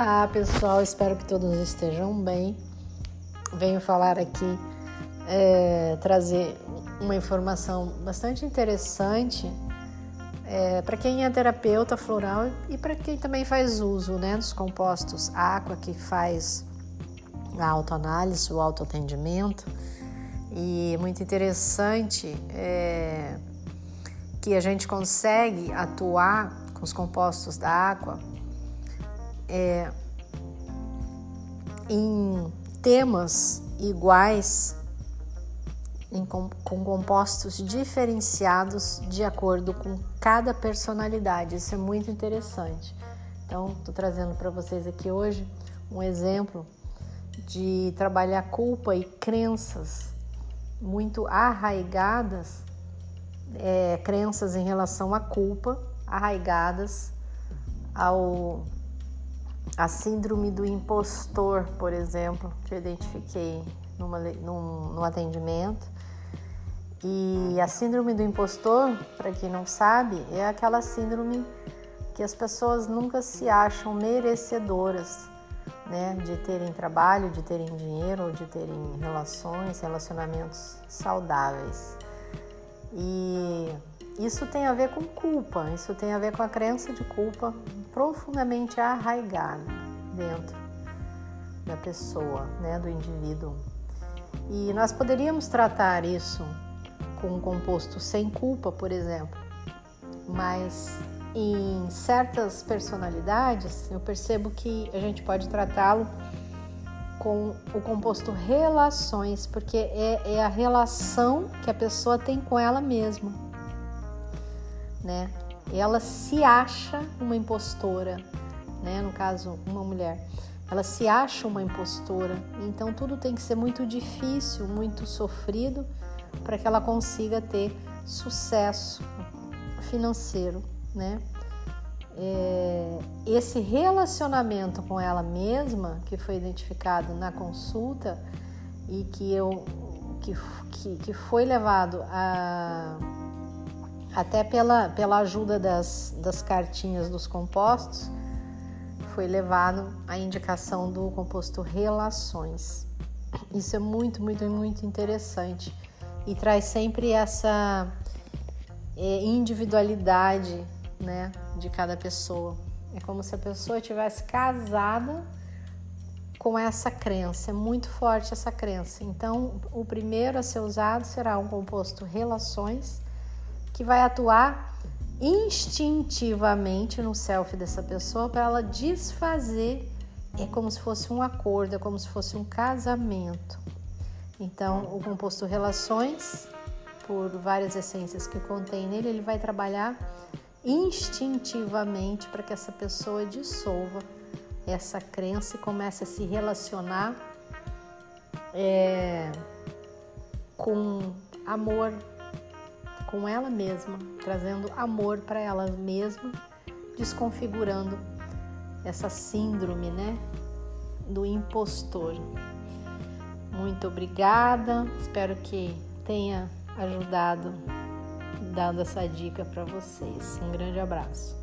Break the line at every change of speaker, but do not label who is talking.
Olá pessoal, espero que todos estejam bem. Venho falar aqui, é, trazer uma informação bastante interessante é, para quem é terapeuta floral e para quem também faz uso né, dos compostos Aqua, que faz a autoanálise, o autoatendimento. E muito interessante é, que a gente consegue atuar com os compostos da água é, em temas iguais, em, com, com compostos diferenciados de acordo com cada personalidade. Isso é muito interessante. Então, estou trazendo para vocês aqui hoje um exemplo de trabalhar culpa e crenças muito arraigadas, é, crenças em relação à culpa, arraigadas ao a síndrome do impostor, por exemplo, que eu identifiquei numa, num, no atendimento. E a síndrome do impostor, para quem não sabe, é aquela síndrome que as pessoas nunca se acham merecedoras né, de terem trabalho, de terem dinheiro, ou de terem relações, relacionamentos saudáveis. E isso tem a ver com culpa, isso tem a ver com a crença de culpa profundamente arraigada dentro da pessoa, né, do indivíduo. E nós poderíamos tratar isso com um composto sem culpa, por exemplo, mas em certas personalidades eu percebo que a gente pode tratá-lo com o composto relações, porque é, é a relação que a pessoa tem com ela mesma né? Ela se acha uma impostora, né? No caso, uma mulher. Ela se acha uma impostora, então tudo tem que ser muito difícil, muito sofrido para que ela consiga ter sucesso financeiro, né? É, esse relacionamento com ela mesma que foi identificado na consulta e que eu que, que, que foi levado a até pela, pela ajuda das, das cartinhas dos compostos, foi levado a indicação do composto relações. Isso é muito, muito, muito interessante e traz sempre essa é, individualidade né, de cada pessoa. É como se a pessoa tivesse casada com essa crença, é muito forte essa crença. Então, o primeiro a ser usado será um composto relações que vai atuar instintivamente no self dessa pessoa para ela desfazer. É como se fosse um acordo, é como se fosse um casamento. Então, o composto relações, por várias essências que contém nele, ele vai trabalhar instintivamente para que essa pessoa dissolva essa crença e comece a se relacionar é, com amor, com ela mesma, trazendo amor para ela mesma, desconfigurando essa síndrome, né, do impostor. Muito obrigada, espero que tenha ajudado dando essa dica para vocês. Um grande abraço.